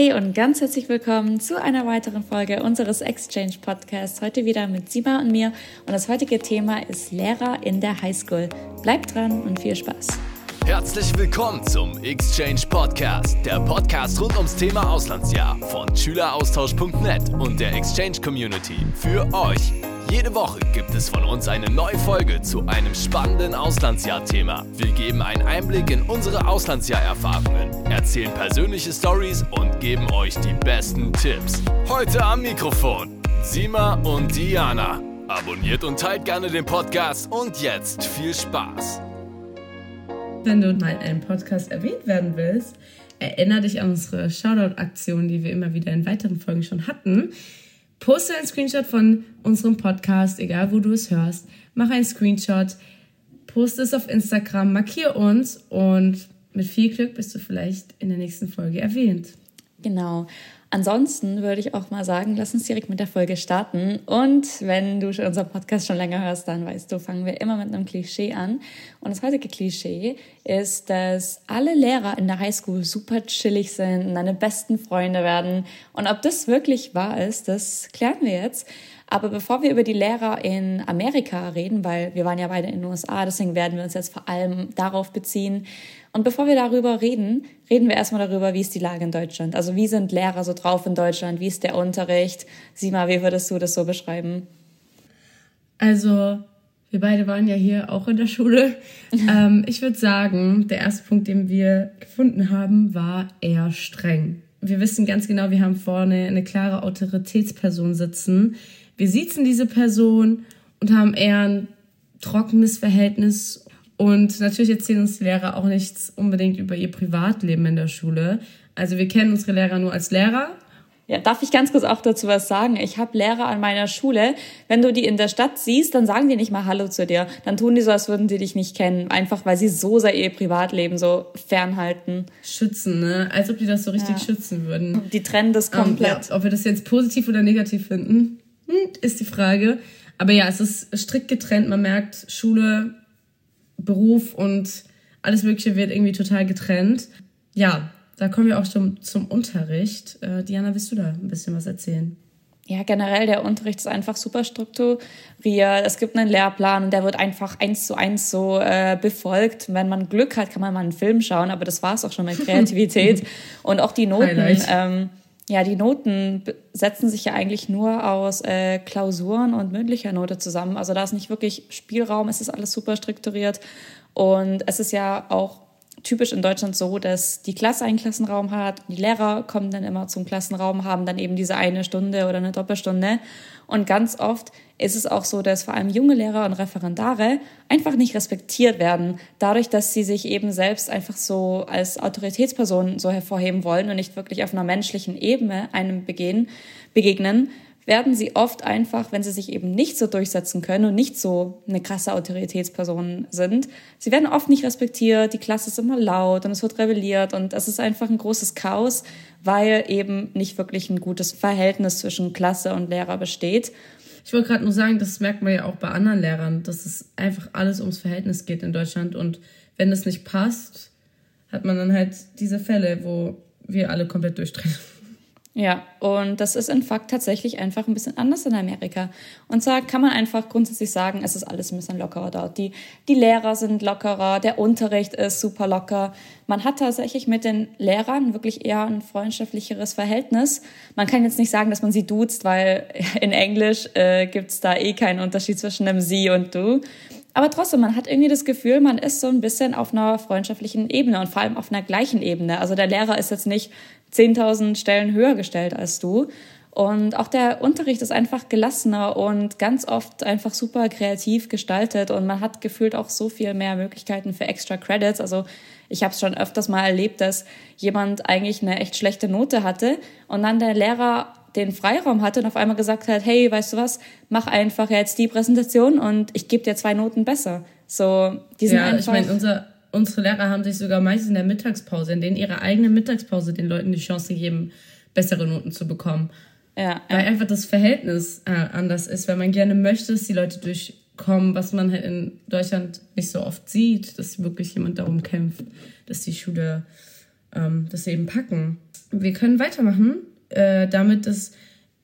Hey und ganz herzlich willkommen zu einer weiteren Folge unseres Exchange Podcasts. Heute wieder mit Sima und mir. Und das heutige Thema ist Lehrer in der Highschool. Bleibt dran und viel Spaß. Herzlich willkommen zum Exchange Podcast, der Podcast rund ums Thema Auslandsjahr von Schüleraustausch.net und der Exchange Community für euch. Jede Woche gibt es von uns eine neue Folge zu einem spannenden Auslandsjahr-Thema. Wir geben einen Einblick in unsere Auslandsjahr-Erfahrungen, erzählen persönliche Stories und geben euch die besten Tipps. Heute am Mikrofon Sima und Diana. Abonniert und teilt gerne den Podcast und jetzt viel Spaß. Wenn du mal in einem Podcast erwähnt werden willst, erinnere dich an unsere Shoutout-Aktion, die wir immer wieder in weiteren Folgen schon hatten. Poste ein Screenshot von unserem Podcast, egal wo du es hörst. Mach einen Screenshot, poste es auf Instagram, markier uns und mit viel Glück bist du vielleicht in der nächsten Folge erwähnt. Genau. Ansonsten würde ich auch mal sagen, lass uns direkt mit der Folge starten. Und wenn du unseren Podcast schon länger hörst, dann weißt du, fangen wir immer mit einem Klischee an. Und das heutige Klischee ist, dass alle Lehrer in der Highschool super chillig sind und deine besten Freunde werden. Und ob das wirklich wahr ist, das klären wir jetzt. Aber bevor wir über die Lehrer in Amerika reden, weil wir waren ja beide in den USA, deswegen werden wir uns jetzt vor allem darauf beziehen. Und bevor wir darüber reden, reden wir erstmal darüber, wie ist die Lage in Deutschland? Also wie sind Lehrer so drauf in Deutschland? Wie ist der Unterricht? Sima, wie würdest du das so beschreiben? Also, wir beide waren ja hier auch in der Schule. ähm, ich würde sagen, der erste Punkt, den wir gefunden haben, war eher streng. Wir wissen ganz genau, wir haben vorne eine klare Autoritätsperson sitzen, wir siezen diese Person und haben eher ein trockenes Verhältnis. Und natürlich erzählen uns die Lehrer auch nichts unbedingt über ihr Privatleben in der Schule. Also wir kennen unsere Lehrer nur als Lehrer. Ja, darf ich ganz kurz auch dazu was sagen? Ich habe Lehrer an meiner Schule. Wenn du die in der Stadt siehst, dann sagen die nicht mal Hallo zu dir. Dann tun die so, als würden sie dich nicht kennen. Einfach weil sie so sehr ihr Privatleben so fernhalten. Schützen, ne? Als ob die das so richtig ja. schützen würden. Die trennen das komplett. Um, ja, ob wir das jetzt positiv oder negativ finden. Hm, ist die Frage. Aber ja, es ist strikt getrennt. Man merkt, Schule, Beruf und alles Mögliche wird irgendwie total getrennt. Ja, da kommen wir auch zum, zum Unterricht. Äh, Diana, willst du da ein bisschen was erzählen? Ja, generell der Unterricht ist einfach super strukturiert. Es gibt einen Lehrplan und der wird einfach eins zu eins so äh, befolgt. Wenn man Glück hat, kann man mal einen Film schauen, aber das war es auch schon mit Kreativität. und auch die Noten. Ähm, ja, die Noten setzen sich ja eigentlich nur aus äh, Klausuren und mündlicher Note zusammen. Also da ist nicht wirklich Spielraum, es ist alles super strukturiert. Und es ist ja auch typisch in Deutschland so, dass die Klasse einen Klassenraum hat, die Lehrer kommen dann immer zum Klassenraum, haben dann eben diese eine Stunde oder eine Doppelstunde. Und ganz oft ist es auch so, dass vor allem junge Lehrer und Referendare einfach nicht respektiert werden, dadurch, dass sie sich eben selbst einfach so als Autoritätspersonen so hervorheben wollen und nicht wirklich auf einer menschlichen Ebene einem begehen, begegnen, werden sie oft einfach, wenn sie sich eben nicht so durchsetzen können und nicht so eine krasse Autoritätsperson sind, sie werden oft nicht respektiert, die Klasse ist immer laut und es wird rebelliert und es ist einfach ein großes Chaos, weil eben nicht wirklich ein gutes Verhältnis zwischen Klasse und Lehrer besteht. Ich wollte gerade nur sagen, das merkt man ja auch bei anderen Lehrern, dass es einfach alles ums Verhältnis geht in Deutschland und wenn das nicht passt, hat man dann halt diese Fälle, wo wir alle komplett durchdrehen. Ja, und das ist in Fakt tatsächlich einfach ein bisschen anders in Amerika. Und zwar kann man einfach grundsätzlich sagen, es ist alles ein bisschen lockerer dort. Die, die Lehrer sind lockerer, der Unterricht ist super locker. Man hat tatsächlich mit den Lehrern wirklich eher ein freundschaftlicheres Verhältnis. Man kann jetzt nicht sagen, dass man sie duzt, weil in Englisch äh, gibt's da eh keinen Unterschied zwischen einem Sie und Du. Aber trotzdem, man hat irgendwie das Gefühl, man ist so ein bisschen auf einer freundschaftlichen Ebene und vor allem auf einer gleichen Ebene. Also der Lehrer ist jetzt nicht 10.000 Stellen höher gestellt als du. Und auch der Unterricht ist einfach gelassener und ganz oft einfach super kreativ gestaltet und man hat gefühlt auch so viel mehr Möglichkeiten für extra Credits. Also ich habe es schon öfters mal erlebt, dass jemand eigentlich eine echt schlechte Note hatte und dann der Lehrer den Freiraum hatte und auf einmal gesagt hat, hey, weißt du was, mach einfach jetzt die Präsentation und ich gebe dir zwei Noten besser. So, die sind ja, einfach. Ich meine, unser unsere Lehrer haben sich sogar meistens in der Mittagspause, in denen ihre eigene Mittagspause den Leuten die Chance geben, bessere Noten zu bekommen. Ja, Weil einfach das Verhältnis äh, anders ist, weil man gerne möchte, dass die Leute durchkommen, was man halt in Deutschland nicht so oft sieht, dass wirklich jemand darum kämpft, dass die Schule ähm, das eben packen. Wir können weitermachen, äh, damit dass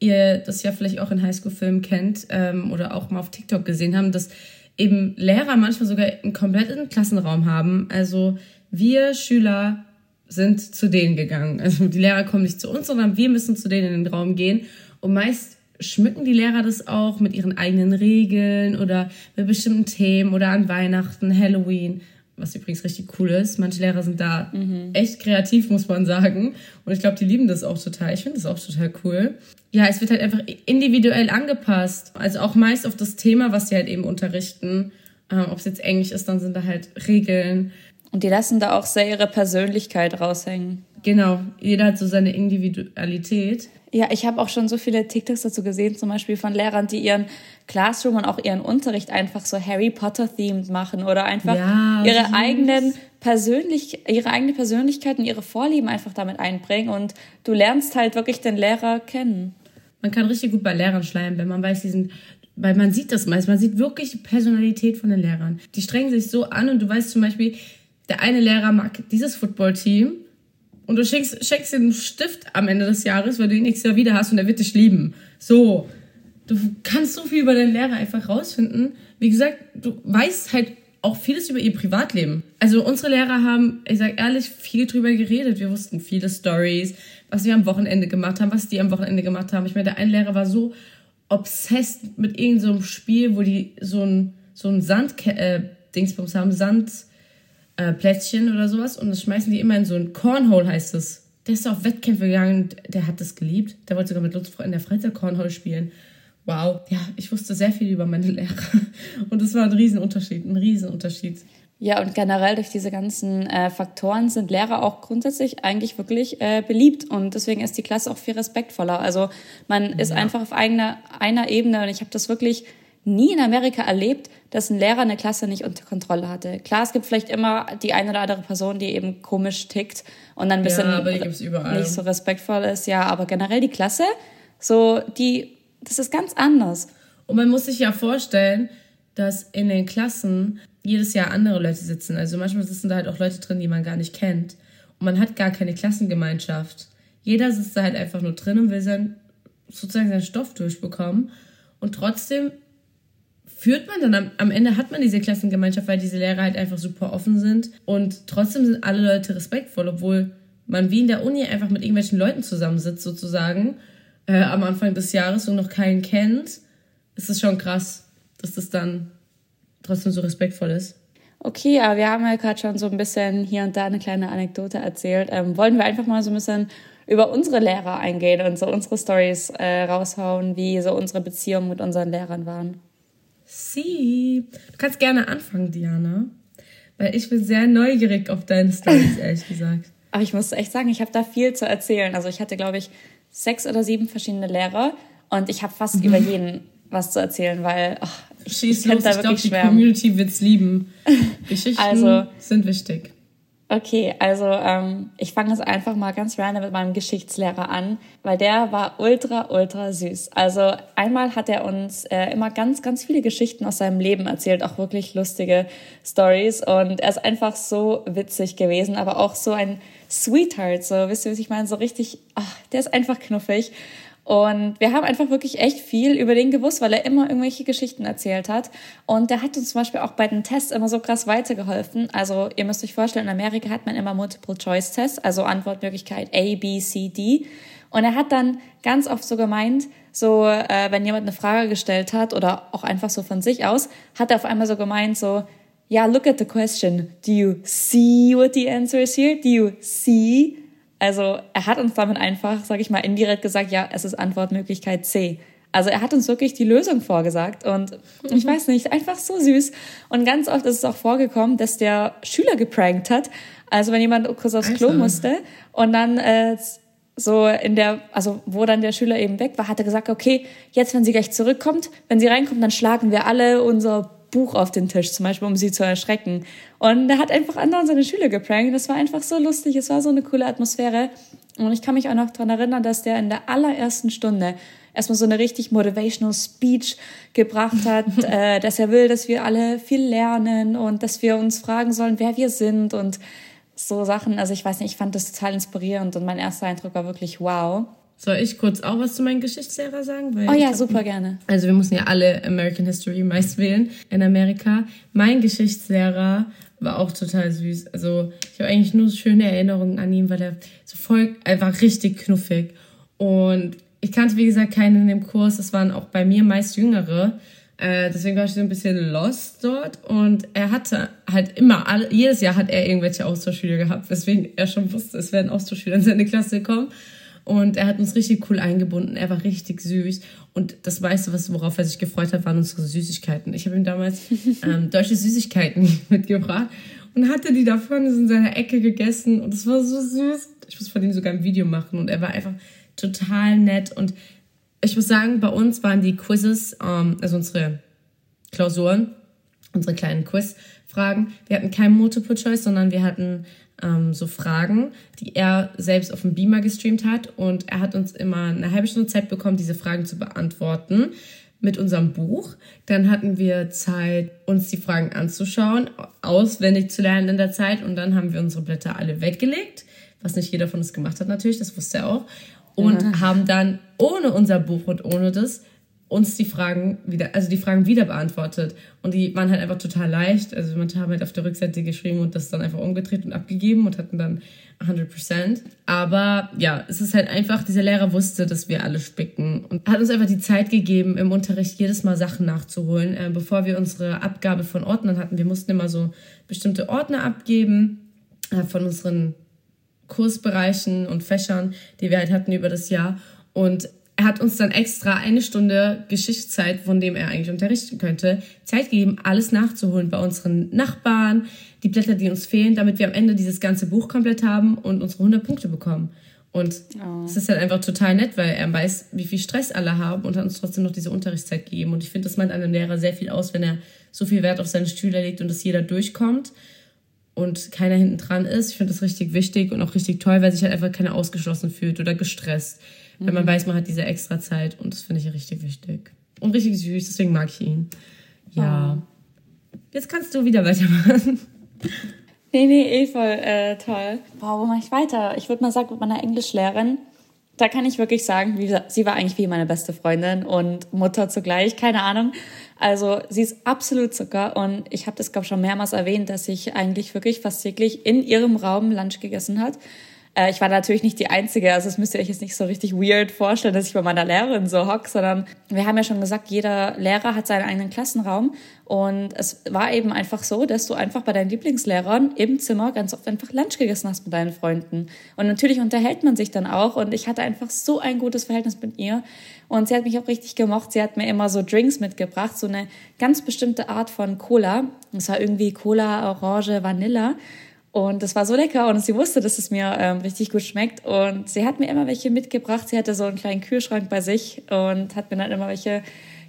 ihr das ja vielleicht auch in Highschool-Filmen kennt ähm, oder auch mal auf TikTok gesehen haben, dass eben Lehrer manchmal sogar einen kompletten Klassenraum haben. Also wir Schüler sind zu denen gegangen. Also die Lehrer kommen nicht zu uns, sondern wir müssen zu denen in den Raum gehen. Und meist schmücken die Lehrer das auch mit ihren eigenen Regeln oder mit bestimmten Themen oder an Weihnachten, Halloween was übrigens richtig cool ist. Manche Lehrer sind da mhm. echt kreativ, muss man sagen. Und ich glaube, die lieben das auch total. Ich finde das auch total cool. Ja, es wird halt einfach individuell angepasst. Also auch meist auf das Thema, was sie halt eben unterrichten. Ähm, Ob es jetzt Englisch ist, dann sind da halt Regeln. Und die lassen da auch sehr ihre Persönlichkeit raushängen. Genau, jeder hat so seine Individualität. Ja, ich habe auch schon so viele TikToks dazu gesehen, zum Beispiel von Lehrern, die ihren Classroom und auch ihren Unterricht einfach so Harry Potter themed machen oder einfach ja, ihre süß. eigenen persönlich ihre eigene Persönlichkeit und ihre Vorlieben einfach damit einbringen und du lernst halt wirklich den Lehrer kennen. Man kann richtig gut bei Lehrern schleimen, wenn man weiß, die sind weil man sieht das meist, man sieht wirklich die Personalität von den Lehrern. Die strengen sich so an und du weißt zum Beispiel, der eine Lehrer mag dieses Footballteam und du schenkst, schenkst ihm einen Stift am Ende des Jahres, weil du ihn nächstes Jahr wieder hast und er wird dich lieben. So. Du kannst so viel über deinen Lehrer einfach rausfinden. Wie gesagt, du weißt halt auch vieles über ihr Privatleben. Also unsere Lehrer haben, ich sag ehrlich, viel drüber geredet. Wir wussten viele Stories, was wir am Wochenende gemacht haben, was die am Wochenende gemacht haben. Ich meine, der eine Lehrer war so obsessed mit irgendeinem so Spiel, wo die so ein, so ein Sand, äh, Dingsbums haben, Sand, äh, Plätzchen oder sowas und das schmeißen die immer in so ein Cornhole, heißt es. Der ist auf Wettkämpfe gegangen, der hat das geliebt. Der wollte sogar mit Lutz in der Freizeit Cornhole spielen. Wow, ja, ich wusste sehr viel über meine Lehrer. Und es war ein Riesenunterschied, ein Riesenunterschied. Ja, und generell durch diese ganzen äh, Faktoren sind Lehrer auch grundsätzlich eigentlich wirklich äh, beliebt und deswegen ist die Klasse auch viel respektvoller. Also man ja. ist einfach auf eigener, einer Ebene und ich habe das wirklich nie in Amerika erlebt, dass ein Lehrer eine Klasse nicht unter Kontrolle hatte. Klar, es gibt vielleicht immer die eine oder andere Person, die eben komisch tickt und dann ein bisschen ja, nicht so respektvoll ist. Ja, aber generell die Klasse, so die, das ist ganz anders. Und man muss sich ja vorstellen, dass in den Klassen jedes Jahr andere Leute sitzen. Also manchmal sitzen da halt auch Leute drin, die man gar nicht kennt. Und man hat gar keine Klassengemeinschaft. Jeder sitzt da halt einfach nur drin und will sein, sozusagen seinen Stoff durchbekommen. Und trotzdem führt man dann am, am Ende hat man diese Klassengemeinschaft, weil diese Lehrer halt einfach super offen sind und trotzdem sind alle Leute respektvoll, obwohl man wie in der Uni einfach mit irgendwelchen Leuten zusammensitzt sozusagen äh, am Anfang des Jahres und noch keinen kennt, ist es schon krass, dass das dann trotzdem so respektvoll ist. Okay, aber wir haben ja gerade schon so ein bisschen hier und da eine kleine Anekdote erzählt. Ähm, wollen wir einfach mal so ein bisschen über unsere Lehrer eingehen und so unsere Stories äh, raushauen, wie so unsere Beziehungen mit unseren Lehrern waren? Sie. Du kannst gerne anfangen, Diana. Weil ich bin sehr neugierig auf deine Stories, ehrlich gesagt. Aber ich muss echt sagen, ich habe da viel zu erzählen. Also ich hatte, glaube ich, sechs oder sieben verschiedene Lehrer und ich habe fast über jeden was zu erzählen, weil ach, ich, Schieß ich los, da ich glaube, die Community wird's lieben. Geschichten also, sind wichtig. Okay, also ähm, ich fange jetzt einfach mal ganz random mit meinem Geschichtslehrer an, weil der war ultra, ultra süß. Also einmal hat er uns äh, immer ganz, ganz viele Geschichten aus seinem Leben erzählt, auch wirklich lustige Stories. Und er ist einfach so witzig gewesen, aber auch so ein Sweetheart, so wisst ihr, was ich meine, so richtig, ach, der ist einfach knuffig und wir haben einfach wirklich echt viel über den gewusst, weil er immer irgendwelche Geschichten erzählt hat. Und der hat uns zum Beispiel auch bei den Tests immer so krass weitergeholfen. Also ihr müsst euch vorstellen, in Amerika hat man immer Multiple-Choice-Tests, also Antwortmöglichkeit A, B, C, D. Und er hat dann ganz oft so gemeint, so äh, wenn jemand eine Frage gestellt hat oder auch einfach so von sich aus, hat er auf einmal so gemeint, so, ja, yeah, look at the question. Do you see what the answer is here? Do you see also er hat uns damit einfach, sage ich mal, indirekt gesagt, ja, es ist Antwortmöglichkeit C. Also er hat uns wirklich die Lösung vorgesagt und ich mhm. weiß nicht, einfach so süß. Und ganz oft ist es auch vorgekommen, dass der Schüler geprankt hat. Also wenn jemand kurz aufs Klo musste und dann äh, so in der, also wo dann der Schüler eben weg war, hat er gesagt, okay, jetzt wenn sie gleich zurückkommt, wenn sie reinkommt, dann schlagen wir alle unser Buch auf den Tisch, zum Beispiel, um sie zu erschrecken. Und er hat einfach anderen seine Schüler geprankt. Das war einfach so lustig. Es war so eine coole Atmosphäre. Und ich kann mich auch noch daran erinnern, dass der in der allerersten Stunde erstmal so eine richtig motivational Speech gebracht hat, äh, dass er will, dass wir alle viel lernen und dass wir uns fragen sollen, wer wir sind und so Sachen, also ich weiß nicht, ich fand das total inspirierend und mein erster Eindruck war wirklich wow. Soll ich kurz auch was zu meinem Geschichtslehrer sagen? Weil oh ja, glaub, super gerne. Also wir mussten ja alle American History meist wählen in Amerika. Mein Geschichtslehrer war auch total süß. Also ich habe eigentlich nur schöne Erinnerungen an ihn, weil er so voll einfach richtig knuffig. Und ich kannte, wie gesagt, keinen in dem Kurs. Es waren auch bei mir meist Jüngere. Äh, deswegen war ich so ein bisschen lost dort. Und er hatte halt immer, alle, jedes Jahr hat er irgendwelche Austauschschüler gehabt, weswegen er schon wusste, es werden Austauschschüler in seine Klasse kommen. Und er hat uns richtig cool eingebunden. Er war richtig süß. Und das meiste, was, worauf er sich gefreut hat, waren unsere Süßigkeiten. Ich habe ihm damals ähm, deutsche Süßigkeiten mitgebracht und hatte die davon in seiner Ecke gegessen. Und es war so süß. Ich muss von ihm sogar ein Video machen. Und er war einfach total nett. Und ich muss sagen, bei uns waren die Quizzes, ähm, also unsere Klausuren, unsere kleinen Quizfragen. Wir hatten kein Multiple Choice, sondern wir hatten ähm, so Fragen, die er selbst auf dem Beamer gestreamt hat. Und er hat uns immer eine halbe Stunde Zeit bekommen, diese Fragen zu beantworten mit unserem Buch. Dann hatten wir Zeit, uns die Fragen anzuschauen, auswendig zu lernen in der Zeit. Und dann haben wir unsere Blätter alle weggelegt, was nicht jeder von uns gemacht hat natürlich, das wusste er auch. Und ja. haben dann ohne unser Buch und ohne das uns die Fragen wieder, also die Fragen wieder beantwortet. Und die waren halt einfach total leicht. Also man hat halt auf der Rückseite geschrieben und das dann einfach umgedreht und abgegeben und hatten dann 100%. Aber ja, es ist halt einfach, dieser Lehrer wusste, dass wir alle spicken und hat uns einfach die Zeit gegeben, im Unterricht jedes Mal Sachen nachzuholen, äh, bevor wir unsere Abgabe von Ordnern hatten. Wir mussten immer so bestimmte Ordner abgeben äh, von unseren Kursbereichen und Fächern, die wir halt hatten über das Jahr. Und er hat uns dann extra eine Stunde Geschichtszeit, von dem er eigentlich unterrichten könnte, Zeit gegeben, alles nachzuholen bei unseren Nachbarn, die Blätter, die uns fehlen, damit wir am Ende dieses ganze Buch komplett haben und unsere 100 Punkte bekommen. Und oh. es ist halt einfach total nett, weil er weiß, wie viel Stress alle haben und hat uns trotzdem noch diese Unterrichtszeit gegeben. Und ich finde, das meint einem Lehrer sehr viel aus, wenn er so viel Wert auf seine Schüler legt und dass jeder durchkommt und keiner hinten dran ist. Ich finde das richtig wichtig und auch richtig toll, weil sich halt einfach keiner ausgeschlossen fühlt oder gestresst. Mhm. Wenn man weiß, man hat diese extra Zeit und das finde ich richtig wichtig. Und richtig süß, deswegen mag ich ihn. Ja. Oh. Jetzt kannst du wieder weitermachen. Nee, nee, eh voll äh, toll. Wow, wo mache ich weiter? Ich würde mal sagen, mit meiner Englischlehrerin, da kann ich wirklich sagen, wie, sie war eigentlich wie meine beste Freundin und Mutter zugleich, keine Ahnung. Also sie ist absolut Zucker und ich habe das, glaube ich, schon mehrmals erwähnt, dass ich eigentlich wirklich fast täglich in ihrem Raum Lunch gegessen hat. Äh, ich war natürlich nicht die Einzige, also das müsst ihr euch jetzt nicht so richtig weird vorstellen, dass ich bei meiner Lehrerin so hock, sondern wir haben ja schon gesagt, jeder Lehrer hat seinen eigenen Klassenraum und es war eben einfach so, dass du einfach bei deinen Lieblingslehrern im Zimmer ganz oft einfach Lunch gegessen hast mit deinen Freunden. Und natürlich unterhält man sich dann auch und ich hatte einfach so ein gutes Verhältnis mit ihr und sie hat mich auch richtig gemocht. Sie hat mir immer so Drinks mitgebracht, so eine ganz bestimmte Art von Cola. Das war irgendwie Cola, Orange, Vanilla. Und das war so lecker und sie wusste, dass es mir ähm, richtig gut schmeckt. Und sie hat mir immer welche mitgebracht. Sie hatte so einen kleinen Kühlschrank bei sich und hat mir dann immer welche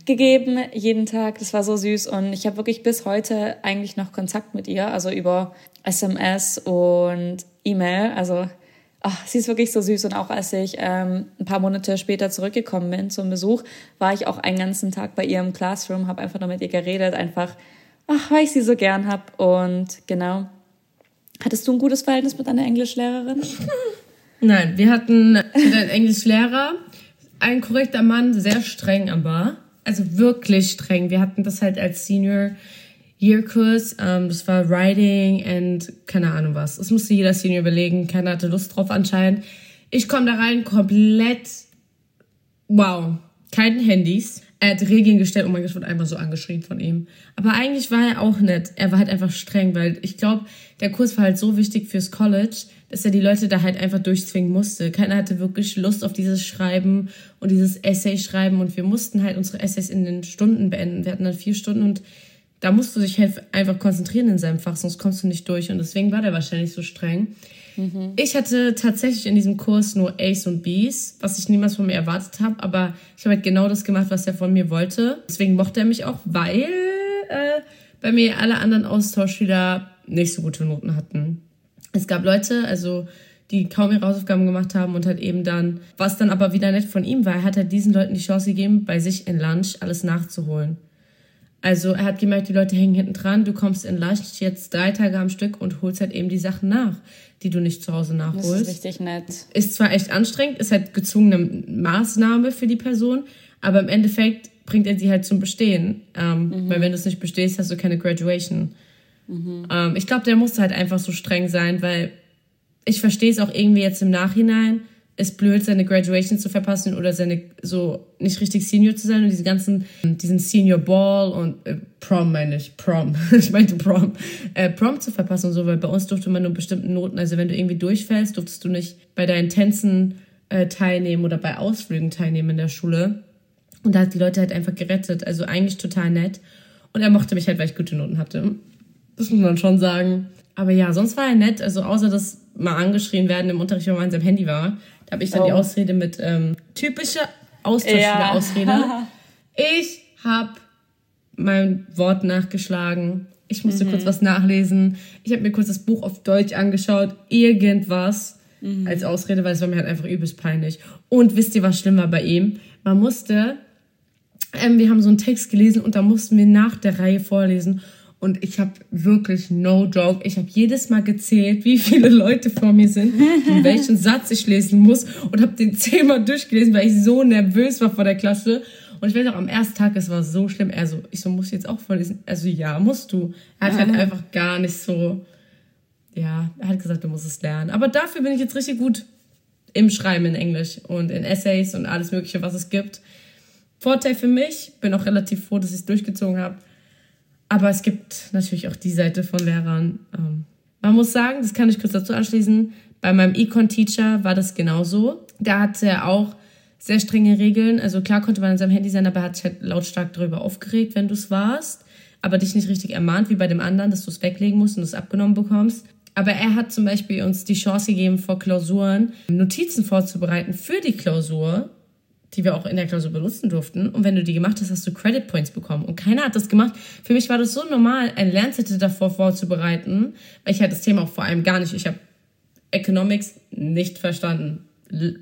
gegeben, jeden Tag. Das war so süß. Und ich habe wirklich bis heute eigentlich noch Kontakt mit ihr, also über SMS und E-Mail. Also ach, sie ist wirklich so süß. Und auch als ich ähm, ein paar Monate später zurückgekommen bin zum Besuch, war ich auch einen ganzen Tag bei ihr im Classroom, habe einfach nur mit ihr geredet, einfach, ach, weil ich sie so gern hab. Und genau, Hattest du ein gutes Verhältnis mit deiner Englischlehrerin? Nein, wir hatten einen Englischlehrer, ein korrekter Mann, sehr streng aber. Also wirklich streng. Wir hatten das halt als Senior Year Kurs. Ähm, das war Writing and keine Ahnung was. Das musste jeder Senior überlegen. Keiner hatte Lust drauf anscheinend. Ich komme da rein komplett wow. Keine Handys. Er hat Regeln gestellt. Oh mein Gott, ich wurde einfach so angeschrien von ihm. Aber eigentlich war er auch nett. Er war halt einfach streng, weil ich glaube, der Kurs war halt so wichtig fürs College, dass er die Leute da halt einfach durchzwingen musste. Keiner hatte wirklich Lust auf dieses Schreiben und dieses Essay schreiben und wir mussten halt unsere Essays in den Stunden beenden. Wir hatten dann vier Stunden und da musst du dich halt einfach konzentrieren in seinem Fach, sonst kommst du nicht durch und deswegen war der wahrscheinlich so streng. Mhm. Ich hatte tatsächlich in diesem Kurs nur A's und B's, was ich niemals von mir erwartet habe, aber ich habe halt genau das gemacht, was er von mir wollte. Deswegen mochte er mich auch, weil äh, bei mir alle anderen Austauschschüler nicht so gute Noten hatten. Es gab Leute, also die kaum ihre Hausaufgaben gemacht haben und halt eben dann, was dann aber wieder nett von ihm war, er hat halt diesen Leuten die Chance gegeben, bei sich in Lunch alles nachzuholen. Also er hat gemerkt, die Leute hängen hinten dran, du kommst in Leicht jetzt drei Tage am Stück und holst halt eben die Sachen nach, die du nicht zu Hause nachholst. Das ist richtig nett. Ist zwar echt anstrengend, ist halt gezwungene Maßnahme für die Person, aber im Endeffekt bringt er sie halt zum Bestehen. Ähm, mhm. Weil wenn du es nicht bestehst, hast du keine Graduation. Mhm. Ähm, ich glaube, der musste halt einfach so streng sein, weil ich verstehe es auch irgendwie jetzt im Nachhinein ist blöd, seine Graduation zu verpassen oder seine so nicht richtig Senior zu sein und diese ganzen, diesen Senior Ball und äh, Prom meine ich, Prom, ich meinte Prom, äh, Prom zu verpassen und so, weil bei uns durfte man nur bestimmten Noten, also wenn du irgendwie durchfällst, durftest du nicht bei deinen Tänzen äh, teilnehmen oder bei Ausflügen teilnehmen in der Schule. Und da hat die Leute halt einfach gerettet, also eigentlich total nett. Und er mochte mich halt, weil ich gute Noten hatte. Das muss man schon sagen. Aber ja, sonst war er nett, also außer dass mal angeschrien werden im Unterricht, wenn man an seinem Handy war. Da habe ich dann oh. die Ausrede mit ähm, typische Austauschschüler-Ausrede. Ja. Ich habe mein Wort nachgeschlagen. Ich musste mhm. kurz was nachlesen. Ich habe mir kurz das Buch auf Deutsch angeschaut. Irgendwas mhm. als Ausrede, weil es war mir halt einfach übelst peinlich. Und wisst ihr, was schlimm war bei ihm? Man musste, ähm, wir haben so einen Text gelesen und da mussten wir nach der Reihe vorlesen. Und ich habe wirklich no joke. Ich habe jedes Mal gezählt, wie viele Leute vor mir sind, und welchen Satz ich lesen muss und habe den zehnmal durchgelesen, weil ich so nervös war vor der Klasse. Und ich weiß auch, am ersten Tag, es war so schlimm. Er so, ich so, muss jetzt auch vorlesen? Also ja, musst du. Er hat halt einfach gar nicht so, ja, er hat gesagt, du musst es lernen. Aber dafür bin ich jetzt richtig gut im Schreiben in Englisch und in Essays und alles Mögliche, was es gibt. Vorteil für mich, bin auch relativ froh, dass ich es durchgezogen habe aber es gibt natürlich auch die Seite von Lehrern. Ähm, man muss sagen, das kann ich kurz dazu anschließen, bei meinem Econ-Teacher war das genauso. Da hatte er auch sehr strenge Regeln. Also klar konnte man in seinem Handy sein, aber er hat sich halt lautstark darüber aufgeregt, wenn du es warst. Aber dich nicht richtig ermahnt, wie bei dem anderen, dass du es weglegen musst und es abgenommen bekommst. Aber er hat zum Beispiel uns die Chance gegeben, vor Klausuren Notizen vorzubereiten für die Klausur die wir auch in der Klausur benutzen durften. Und wenn du die gemacht hast, hast du Credit Points bekommen. Und keiner hat das gemacht. Für mich war das so normal, ein Lernzettel davor vorzubereiten, weil ich halt das Thema auch vor allem gar nicht, ich habe Economics nicht verstanden.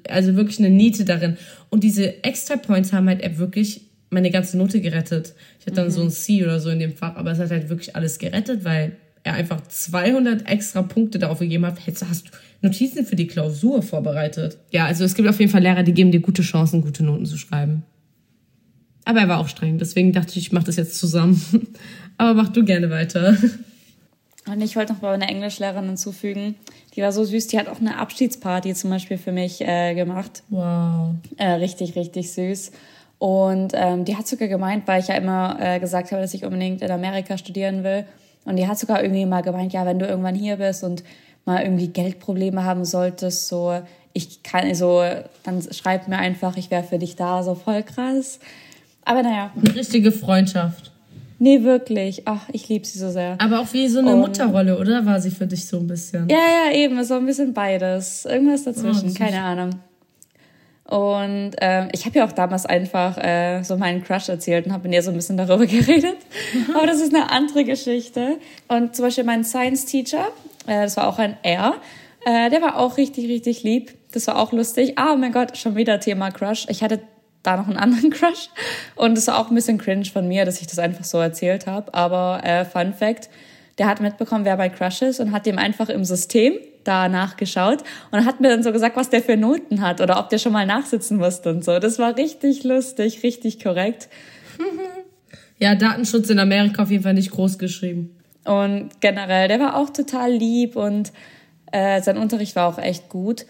Also wirklich eine Niete darin. Und diese Extra Points haben halt wirklich meine ganze Note gerettet. Ich hatte dann mhm. so ein C oder so in dem Fach, aber es hat halt wirklich alles gerettet, weil er einfach 200 extra Punkte darauf gegeben hat. Jetzt hast du Notizen für die Klausur vorbereitet. Ja, also es gibt auf jeden Fall Lehrer, die geben dir gute Chancen, gute Noten zu schreiben. Aber er war auch streng, deswegen dachte ich, ich mache das jetzt zusammen. Aber mach du gerne weiter. Und ich wollte noch mal eine Englischlehrerin hinzufügen. Die war so süß. Die hat auch eine Abschiedsparty zum Beispiel für mich äh, gemacht. Wow. Äh, richtig, richtig süß. Und ähm, die hat sogar gemeint, weil ich ja immer äh, gesagt habe, dass ich unbedingt in Amerika studieren will. Und die hat sogar irgendwie mal gemeint, ja, wenn du irgendwann hier bist und mal irgendwie Geldprobleme haben solltest, so ich kann so, dann schreib mir einfach, ich wäre für dich da, so voll krass. Aber naja. Eine richtige Freundschaft. Nee, wirklich. Ach, ich liebe sie so sehr. Aber auch wie so eine Und, Mutterrolle, oder? War sie für dich so ein bisschen? Ja, ja, eben. So ein bisschen beides. Irgendwas dazwischen. Oh, Keine Ahnung. Und ähm, ich habe ja auch damals einfach äh, so meinen Crush erzählt und habe mit ihr so ein bisschen darüber geredet. Aber das ist eine andere Geschichte. Und zum Beispiel mein Science Teacher, äh, das war auch ein R. Äh, der war auch richtig, richtig lieb. Das war auch lustig. Ah, oh mein Gott, schon wieder Thema Crush. Ich hatte da noch einen anderen Crush. Und es war auch ein bisschen cringe von mir, dass ich das einfach so erzählt habe. Aber äh, Fun Fact, der hat mitbekommen, wer mein Crush ist und hat dem einfach im System da nachgeschaut und hat mir dann so gesagt, was der für Noten hat oder ob der schon mal nachsitzen musste und so. Das war richtig lustig, richtig korrekt. Ja, Datenschutz in Amerika auf jeden Fall nicht groß geschrieben. Und generell, der war auch total lieb und äh, sein Unterricht war auch echt gut.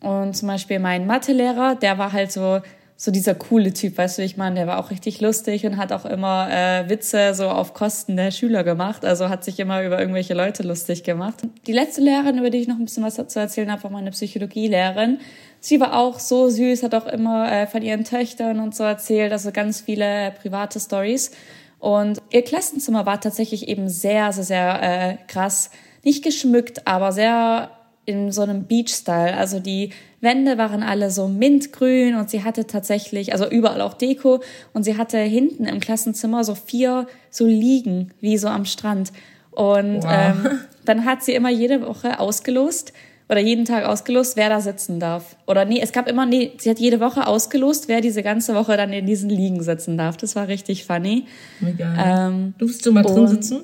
Und zum Beispiel mein Mathelehrer, der war halt so, so dieser coole Typ, weißt du, ich meine, der war auch richtig lustig und hat auch immer äh, Witze so auf Kosten der Schüler gemacht, also hat sich immer über irgendwelche Leute lustig gemacht. Die letzte Lehrerin, über die ich noch ein bisschen was zu erzählen habe, war meine Psychologielehrerin. Sie war auch so süß, hat auch immer äh, von ihren Töchtern und so erzählt, also ganz viele private Stories. Und ihr Klassenzimmer war tatsächlich eben sehr, sehr, sehr äh, krass. Nicht geschmückt, aber sehr in so einem Beach-Style. Also die Wände waren alle so mintgrün und sie hatte tatsächlich, also überall auch Deko und sie hatte hinten im Klassenzimmer so vier so Liegen, wie so am Strand. Und wow. ähm, dann hat sie immer jede Woche ausgelost, oder jeden Tag ausgelost, wer da sitzen darf. Oder nee, es gab immer, nee, sie hat jede Woche ausgelost, wer diese ganze Woche dann in diesen Liegen sitzen darf. Das war richtig funny. Egal. Ähm, Durfst du mal drin sitzen?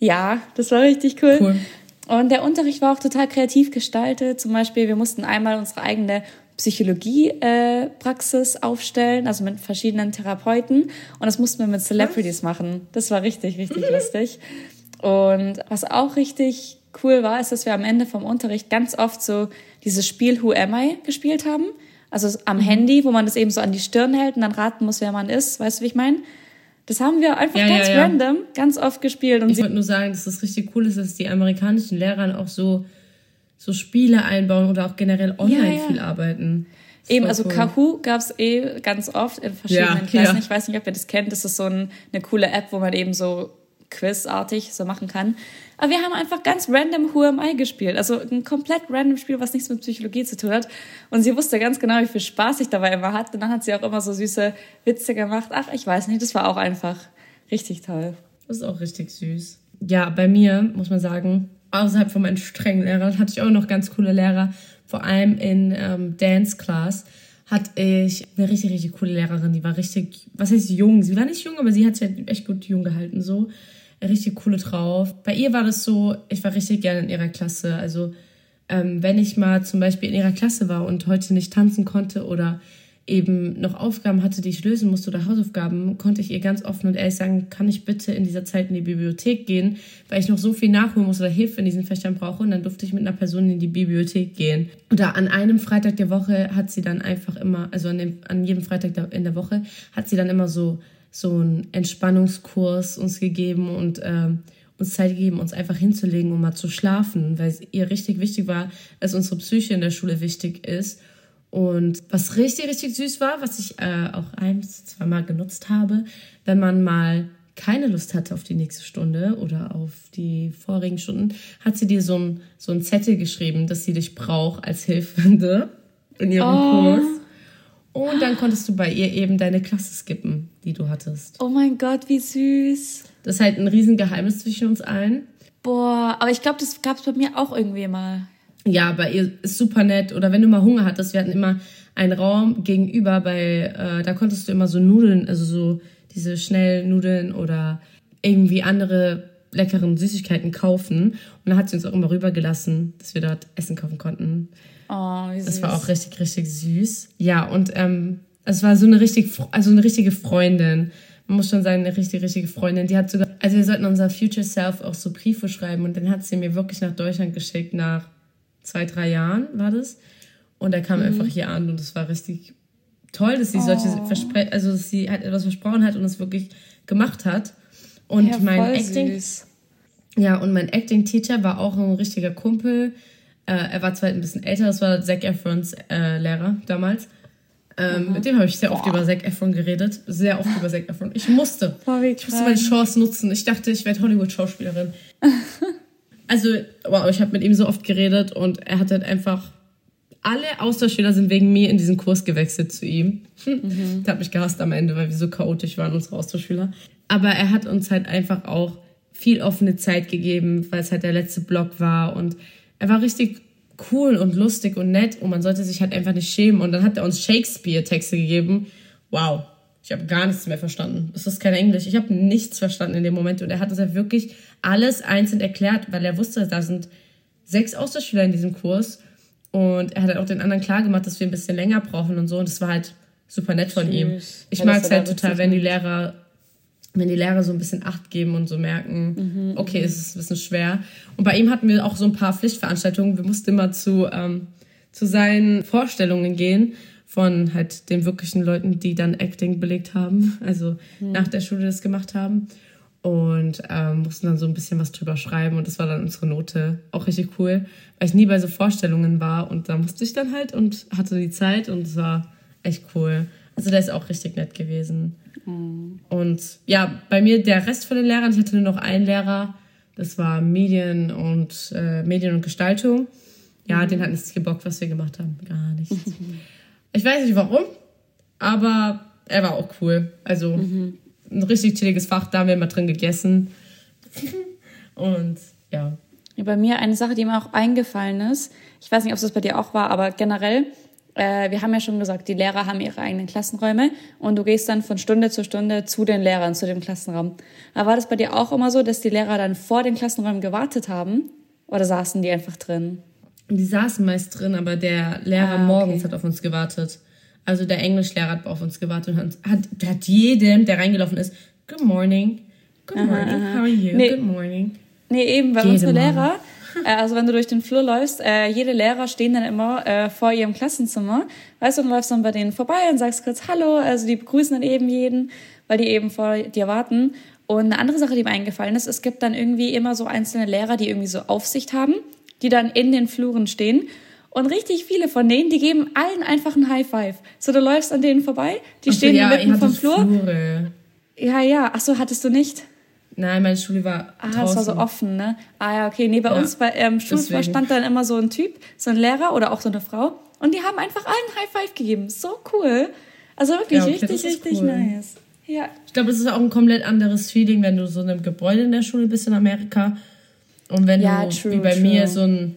Ja, das war richtig cool. cool. Und der Unterricht war auch total kreativ gestaltet. Zum Beispiel, wir mussten einmal unsere eigene Psychologie-Praxis äh, aufstellen, also mit verschiedenen Therapeuten. Und das mussten wir mit Celebrities machen. Das war richtig, richtig lustig. Und was auch richtig cool war, ist, dass wir am Ende vom Unterricht ganz oft so dieses Spiel Who Am I gespielt haben. Also am mhm. Handy, wo man das eben so an die Stirn hält und dann raten muss, wer man ist. Weißt du, wie ich meine? Das haben wir einfach ja, ganz ja, ja. random, ganz oft gespielt. Und ich wollte nur sagen, dass das richtig cool ist, dass die amerikanischen Lehrer auch so so Spiele einbauen oder auch generell online viel arbeiten. Eben, also cool. Kahoo gab es eh ganz oft in verschiedenen Klassen. Ich weiß nicht, ob ihr das kennt. Das ist so ein, eine coole App, wo man eben so quizartig so machen kann. Aber wir haben einfach ganz random Who Am I gespielt. Also ein komplett random Spiel, was nichts mit Psychologie zu tun hat. Und sie wusste ganz genau, wie viel Spaß ich dabei immer hatte. Und dann hat sie auch immer so süße Witze gemacht. Ach, ich weiß nicht, das war auch einfach richtig toll. Das ist auch richtig süß. Ja, bei mir muss man sagen, außerhalb von meinen strengen Lehrern hatte ich auch noch ganz coole Lehrer. Vor allem in ähm, Dance Class hatte ich eine richtig, richtig coole Lehrerin. Die war richtig, was heißt jung? Sie war nicht jung, aber sie hat sich halt echt gut jung gehalten. So richtig coole drauf. Bei ihr war das so, ich war richtig gerne in ihrer Klasse. Also ähm, wenn ich mal zum Beispiel in ihrer Klasse war und heute nicht tanzen konnte oder eben noch Aufgaben hatte, die ich lösen musste oder Hausaufgaben, konnte ich ihr ganz offen und ehrlich sagen, kann ich bitte in dieser Zeit in die Bibliothek gehen, weil ich noch so viel nachholen muss oder Hilfe in diesen Fächern brauche. Und dann durfte ich mit einer Person in die Bibliothek gehen. Oder an einem Freitag der Woche hat sie dann einfach immer, also an, dem, an jedem Freitag in der Woche, hat sie dann immer so, so einen Entspannungskurs uns gegeben und äh, uns Zeit gegeben, uns einfach hinzulegen, um mal zu schlafen, weil es ihr richtig wichtig war, dass unsere Psyche in der Schule wichtig ist und was richtig, richtig süß war, was ich äh, auch ein bis zweimal genutzt habe, wenn man mal keine Lust hatte auf die nächste Stunde oder auf die vorigen Stunden, hat sie dir so ein, so ein Zettel geschrieben, dass sie dich braucht als Hilfende in ihrem oh. Kurs. Und dann konntest du bei ihr eben deine Klasse skippen, die du hattest. Oh mein Gott, wie süß. Das ist halt ein Riesengeheimnis zwischen uns allen. Boah, aber ich glaube, das gab es bei mir auch irgendwie mal ja, bei ihr ist super nett. Oder wenn du mal Hunger hattest, wir hatten immer einen Raum gegenüber, bei, äh, da konntest du immer so Nudeln, also so diese Schnellnudeln oder irgendwie andere leckeren Süßigkeiten kaufen. Und dann hat sie uns auch immer rübergelassen, dass wir dort Essen kaufen konnten. Oh, wie süß. Das war auch richtig, richtig süß. Ja, und ähm, es war so eine richtig, also eine richtige Freundin. Man muss schon sagen, eine richtig, richtige Freundin. Die hat sogar, also wir sollten unser Future Self auch so Briefe schreiben und dann hat sie mir wirklich nach Deutschland geschickt, nach zwei, drei Jahren war das. Und er kam mhm. einfach hier an und es war richtig toll, dass sie oh. solche Verspre also dass sie halt etwas versprochen hat und es wirklich gemacht hat. Und ja, mein Acting. Süß. Ja, und mein Acting-Teacher war auch ein richtiger Kumpel. Äh, er war zwar ein bisschen älter, das war Zac Efrons äh, Lehrer damals. Ähm, mhm. Mit dem habe ich sehr oft Boah. über Zac Efron geredet. Sehr oft über Zac Efron. Ich musste. Boah, ich musste meine Chance nutzen. Ich dachte, ich werde Hollywood-Schauspielerin. Also, wow, ich habe mit ihm so oft geredet und er hat halt einfach. Alle Austauschschüler sind wegen mir in diesen Kurs gewechselt zu ihm. Mhm. Der hat mich gehasst am Ende, weil wir so chaotisch waren, unsere Austauschschüler. Aber er hat uns halt einfach auch viel offene Zeit gegeben, weil es halt der letzte Block war. Und er war richtig cool und lustig und nett und man sollte sich halt einfach nicht schämen. Und dann hat er uns Shakespeare-Texte gegeben. Wow, ich habe gar nichts mehr verstanden. Das ist kein Englisch. Ich habe nichts verstanden in dem Moment. Und er hat uns ja wirklich alles einzeln erklärt, weil er wusste, da sind sechs Austauschschüler in diesem Kurs. Und er hat halt auch den anderen klar gemacht, dass wir ein bisschen länger brauchen und so. Und das war halt super nett von Tschüss. ihm. Ich mag es halt total, wenn die Lehrer, wenn die Lehrer so ein bisschen Acht geben und so merken, mhm, okay, es ist ein bisschen schwer. Und bei ihm hatten wir auch so ein paar Pflichtveranstaltungen. Wir mussten immer zu, ähm, zu seinen Vorstellungen gehen von halt den wirklichen Leuten, die dann Acting belegt haben, also mhm. nach der Schule das gemacht haben. Und ähm, mussten dann so ein bisschen was drüber schreiben und das war dann unsere Note. Auch richtig cool, weil ich nie bei so Vorstellungen war und da musste ich dann halt und hatte die Zeit und es war echt cool. Also der ist auch richtig nett gewesen. Mhm. Und ja, bei mir der Rest von den Lehrern, ich hatte nur noch einen Lehrer, das war Medien und äh, Medien und Gestaltung. Ja, mhm. den hat nichts gebockt, was wir gemacht haben. Gar nichts. Ich weiß nicht warum, aber er war auch cool. Also mhm. ein richtig chilliges Fach, da haben wir immer drin gegessen. Und ja. Bei mir eine Sache, die mir auch eingefallen ist, ich weiß nicht, ob das bei dir auch war, aber generell, äh, wir haben ja schon gesagt, die Lehrer haben ihre eigenen Klassenräume und du gehst dann von Stunde zu Stunde zu den Lehrern, zu dem Klassenraum. Aber war das bei dir auch immer so, dass die Lehrer dann vor den Klassenräumen gewartet haben oder saßen die einfach drin? Die saßen meist drin, aber der Lehrer ah, okay. morgens hat auf uns gewartet. Also der Englischlehrer hat auf uns gewartet und hat, hat jedem, der reingelaufen ist, Good morning, Good morning, aha, how are you, nee, Good morning. Nee, eben, weil unsere Lehrer, äh, also wenn du durch den Flur läufst, äh, jede Lehrer stehen dann immer äh, vor ihrem Klassenzimmer, weißt du, und läufst dann bei denen vorbei und sagst kurz Hallo, also die begrüßen dann eben jeden, weil die eben vor dir warten. Und eine andere Sache, die mir eingefallen ist, es gibt dann irgendwie immer so einzelne Lehrer, die irgendwie so Aufsicht haben, die dann in den Fluren stehen. Und richtig viele von denen, die geben allen einfach ein High Five. So, du läufst an denen vorbei, die Ach stehen ja, mitten vom Flur. Flure. Ja, ja. Ach so, hattest du nicht? Nein, meine Schule war Ah, draußen. es war so offen, ne? Ah ja, okay. Nee, bei ja, uns bei ähm, Schulflur stand dann immer so ein Typ, so ein Lehrer oder auch so eine Frau. Und die haben einfach allen High Five gegeben. So cool. Also wirklich ja, okay, richtig, richtig cool. nice. Ja. Ich glaube, es ist auch ein komplett anderes Feeling, wenn du so in einem Gebäude in der Schule bist in Amerika. Und wenn ja, du, true, wie bei true. mir, so ein,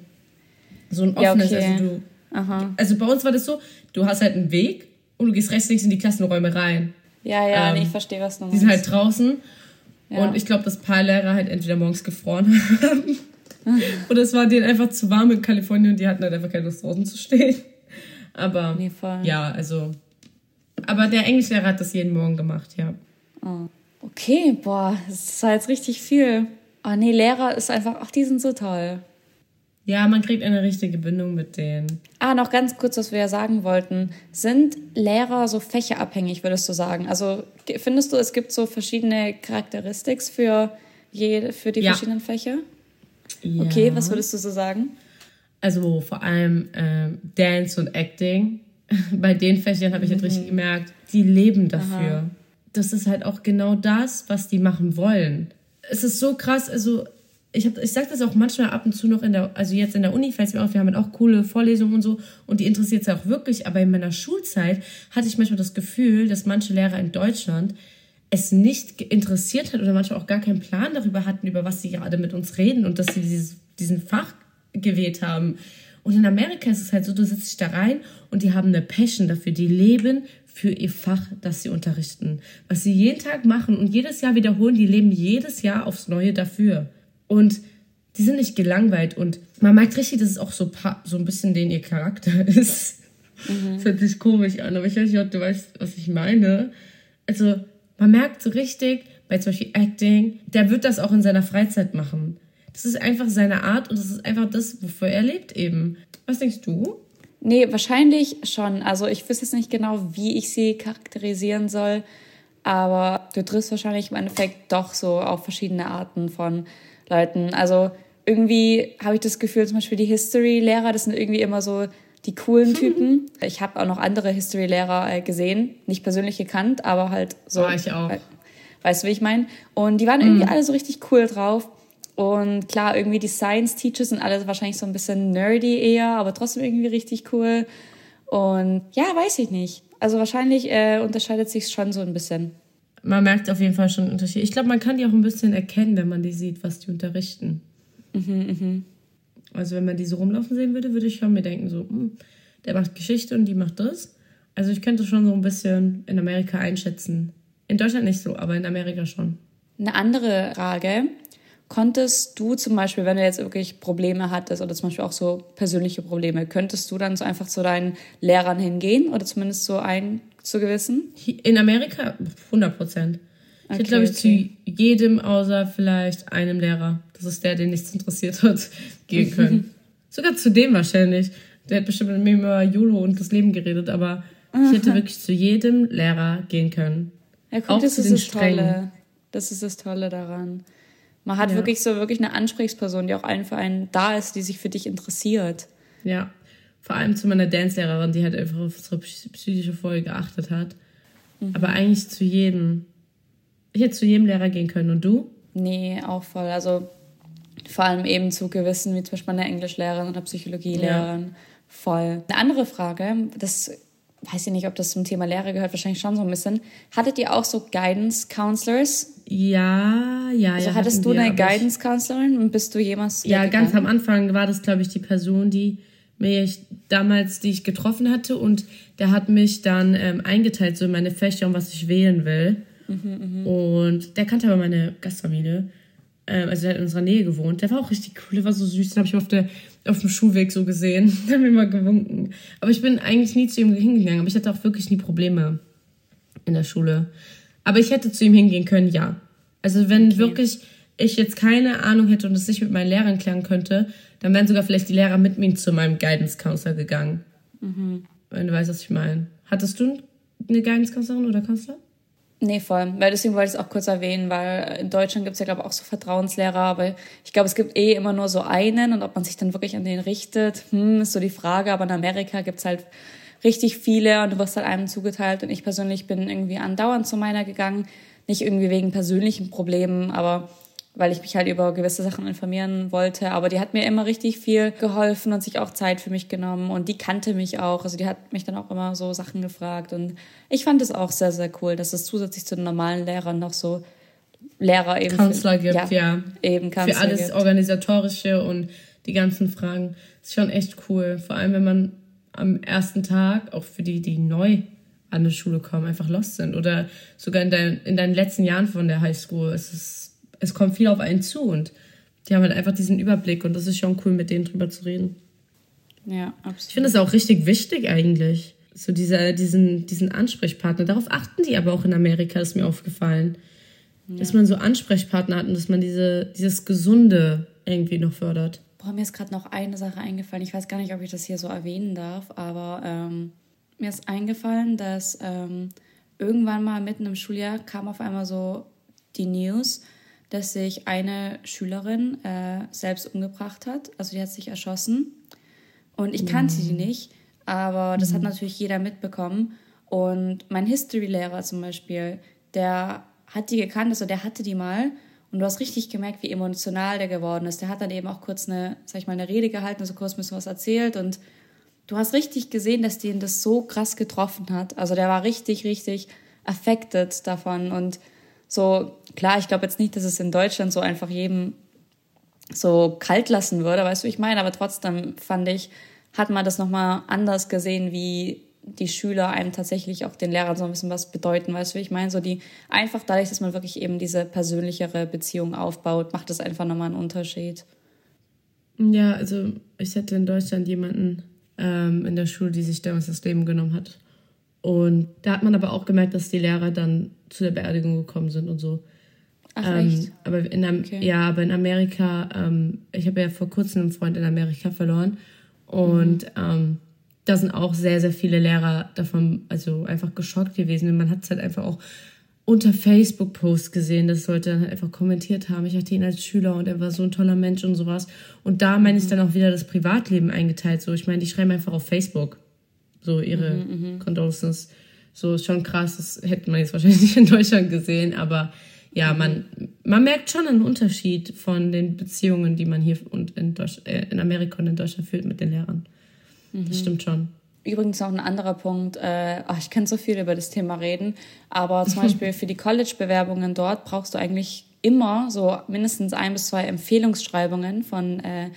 so ein offenes, okay. also du, Aha. also bei uns war das so, du hast halt einen Weg und du gehst rechts, links in die Klassenräume rein. Ja, ja, ähm, nee, ich verstehe, was du meinst. Die sind halt draußen ja. Und ich glaube, dass ein paar Lehrer halt entweder morgens gefroren haben oder es war denen einfach zu warm in Kalifornien und die hatten halt einfach keine Lust draußen zu stehen. Aber nee, ja, also. Aber der Englischlehrer hat das jeden Morgen gemacht, ja. Oh. Okay, boah, das ist jetzt richtig viel. Oh nee, Lehrer ist einfach, ach, die sind so toll. Ja, man kriegt eine richtige Bindung mit denen. Ah, noch ganz kurz, was wir ja sagen wollten. Sind Lehrer so fächerabhängig, würdest du sagen? Also findest du, es gibt so verschiedene Charakteristik für, jede, für die ja. verschiedenen Fächer? Ja. Okay, was würdest du so sagen? Also vor allem ähm, Dance und Acting. Bei den Fächern habe ich mhm. halt richtig gemerkt, die leben dafür. Aha. Das ist halt auch genau das, was die machen wollen. Es ist so krass, also ich, ich sage das auch manchmal ab und zu noch in der, also jetzt in der Uni fällt es mir auf, wir haben halt auch coole Vorlesungen und so und die interessiert es auch wirklich, aber in meiner Schulzeit hatte ich manchmal das Gefühl, dass manche Lehrer in Deutschland es nicht interessiert hat oder manchmal auch gar keinen Plan darüber hatten, über was sie gerade mit uns reden und dass sie dieses, diesen Fach gewählt haben. Und in Amerika ist es halt so, du sitzt dich da rein und die haben eine Passion dafür, die leben für ihr Fach, das sie unterrichten. Was sie jeden Tag machen und jedes Jahr wiederholen, die leben jedes Jahr aufs Neue dafür. Und die sind nicht gelangweilt und man merkt richtig, dass es auch so, so ein bisschen den ihr Charakter ist. Mhm. Das hört sich komisch an, aber ich weiß nicht, ob du weißt, was ich meine. Also, man merkt so richtig, bei zum Beispiel Acting, der wird das auch in seiner Freizeit machen. Das ist einfach seine Art und das ist einfach das, wofür er lebt eben. Was denkst du? Nee, wahrscheinlich schon. Also ich wüsste jetzt nicht genau, wie ich sie charakterisieren soll, aber du triffst wahrscheinlich im Endeffekt doch so auf verschiedene Arten von Leuten. Also irgendwie habe ich das Gefühl, zum Beispiel die History-Lehrer, das sind irgendwie immer so die coolen Typen. Ich habe auch noch andere History-Lehrer äh, gesehen, nicht persönlich gekannt, aber halt so. War ich auch. Weißt du, wie ich meine? Und die waren irgendwie mm. alle so richtig cool drauf. Und klar, irgendwie die Science-Teachers sind alle wahrscheinlich so ein bisschen nerdy eher, aber trotzdem irgendwie richtig cool. Und ja, weiß ich nicht. Also wahrscheinlich äh, unterscheidet sich schon so ein bisschen man merkt auf jeden Fall schon einen Unterschied. Ich glaube, man kann die auch ein bisschen erkennen, wenn man die sieht, was die unterrichten. Mhm, mhm. Also wenn man die so rumlaufen sehen würde, würde ich schon mir denken, so, hm, der macht Geschichte und die macht das. Also ich könnte schon so ein bisschen in Amerika einschätzen. In Deutschland nicht so, aber in Amerika schon. Eine andere Frage. Konntest du zum Beispiel, wenn du jetzt wirklich Probleme hattest oder zum Beispiel auch so persönliche Probleme, könntest du dann so einfach zu deinen Lehrern hingehen oder zumindest so ein zu gewissen? In Amerika 100 Prozent. Ich okay, hätte, glaube ich, okay. zu jedem außer vielleicht einem Lehrer, das ist der, den nichts interessiert hat, gehen können. Sogar zu dem wahrscheinlich. Der hat bestimmt mit mir über YOLO und das Leben geredet, aber ich hätte wirklich zu jedem Lehrer gehen können. Ja, guck, Auch das ist das Tolle. Das ist das Tolle daran. Man hat ja. wirklich so wirklich eine Ansprechperson, die auch allen für einen da ist, die sich für dich interessiert. Ja, vor allem zu meiner Dance-Lehrerin, die halt einfach auf unsere psychische Folge geachtet hat. Mhm. Aber eigentlich zu jedem. Ich hätte zu jedem Lehrer gehen können. Und du? Nee, auch voll. Also vor allem eben zu gewissen, wie zum Beispiel eine Englischlehrerin oder Psychologielehrerin. Ja. Voll. Eine andere Frage, das weiß ich nicht, ob das zum Thema Lehre gehört, wahrscheinlich schon so ein bisschen. Hattet ihr auch so Guidance Counselors? Ja, ja, Also ja. hattest du wir, eine Guidance Counselorin und bist du jemals Ja, ganz am Anfang war das, glaube ich, die Person, die mich damals, die ich getroffen hatte und der hat mich dann ähm, eingeteilt, so in meine Fächer und was ich wählen will. Und der kannte aber meine Gastfamilie. Ähm, also der hat in unserer Nähe gewohnt. Der war auch richtig cool, der war so süß. Den habe ich auf, der, auf dem Schulweg so gesehen. Der hat mir mal gewunken. Aber ich bin eigentlich nie zu ihm hingegangen. Aber ich hatte auch wirklich nie Probleme in der Schule. Aber ich hätte zu ihm hingehen können, ja. Also wenn wirklich ich jetzt keine Ahnung hätte und es nicht mit meinen Lehrern klären könnte, dann wären sogar vielleicht die Lehrer mit mir zu meinem Guidance Counselor gegangen. Wenn du weißt, was ich meine. Hattest du eine Guidance Counselorin oder Counselor? Nee, voll. Weil deswegen wollte ich es auch kurz erwähnen, weil in Deutschland gibt es ja, glaube ich, auch so Vertrauenslehrer, aber ich glaube, es gibt eh immer nur so einen und ob man sich dann wirklich an den richtet, hm, ist so die Frage. Aber in Amerika gibt es halt richtig viele und du wirst halt einem zugeteilt und ich persönlich bin irgendwie andauernd zu meiner gegangen. Nicht irgendwie wegen persönlichen Problemen, aber weil ich mich halt über gewisse Sachen informieren wollte. Aber die hat mir immer richtig viel geholfen und sich auch Zeit für mich genommen. Und die kannte mich auch. Also die hat mich dann auch immer so Sachen gefragt. Und ich fand es auch sehr, sehr cool, dass es zusätzlich zu den normalen Lehrern noch so Lehrer eben. Counselor gibt, ja. Eben Für Counselor alles gibt. Organisatorische und die ganzen Fragen. ist schon echt cool. Vor allem, wenn man am ersten Tag, auch für die, die neu an eine Schule kommen, einfach lost sind. Oder sogar in, dein, in deinen letzten Jahren von der Highschool. Es, ist, es kommt viel auf einen zu und die haben halt einfach diesen Überblick und das ist schon cool, mit denen drüber zu reden. Ja, Ich absolut. finde es auch richtig wichtig eigentlich. So dieser, diesen, diesen Ansprechpartner. Darauf achten die aber auch in Amerika, ist mir aufgefallen. Dass man so Ansprechpartner hat und dass man diese, dieses Gesunde irgendwie noch fördert. Boah, mir ist gerade noch eine Sache eingefallen. Ich weiß gar nicht, ob ich das hier so erwähnen darf, aber ähm, mir ist eingefallen, dass ähm, irgendwann mal mitten im Schuljahr kam auf einmal so die News, dass sich eine Schülerin äh, selbst umgebracht hat. Also die hat sich erschossen. Und ich kannte die nicht, aber das hat natürlich jeder mitbekommen. Und mein History-Lehrer zum Beispiel, der hat die gekannt, also der hatte die mal. Und du hast richtig gemerkt, wie emotional der geworden ist. Der hat dann eben auch kurz eine, sag ich mal, eine Rede gehalten, also kurz ein bisschen was erzählt. Und du hast richtig gesehen, dass den das so krass getroffen hat. Also der war richtig, richtig affected davon. Und so, klar, ich glaube jetzt nicht, dass es in Deutschland so einfach jedem so kalt lassen würde, weißt du, ich meine, aber trotzdem fand ich, hat man das nochmal anders gesehen, wie die Schüler einem tatsächlich auch den Lehrern so ein bisschen was bedeuten, weißt du, ich meine, so die, einfach dadurch, dass man wirklich eben diese persönlichere Beziehung aufbaut, macht das einfach nochmal einen Unterschied. Ja, also ich hatte in Deutschland jemanden ähm, in der Schule, die sich damals das Leben genommen hat. Und da hat man aber auch gemerkt, dass die Lehrer dann zu der Beerdigung gekommen sind und so. Ach, Ähm, echt? aber in, Am Okay. ja, aber in Amerika, ähm, ich habe ja vor kurzem einen Freund in Amerika verloren und ähm, da sind auch sehr, sehr viele Lehrer davon, also einfach geschockt gewesen. Und man hat es halt einfach auch unter Facebook-Posts gesehen, dass Leute dann halt einfach kommentiert haben. Ich hatte ihn als Schüler und er war so ein toller Mensch und sowas. Und da meine ich dann auch wieder das Privatleben eingeteilt. So, ich meine, die schreiben einfach auf Facebook so ihre Condolences. So ist schon krass, das hätte man jetzt wahrscheinlich nicht in Deutschland gesehen, aber ja, man, man merkt schon einen Unterschied von den Beziehungen, die man hier und in, Deutsch, äh, in Amerika und in Deutschland führt mit den Lehrern. Das stimmt schon. Übrigens noch ein anderer Punkt, äh, ach, ich kann so viel über das Thema reden, aber zum Beispiel für die College-Bewerbungen dort brauchst du eigentlich immer so mindestens ein bis zwei Empfehlungsschreibungen von äh,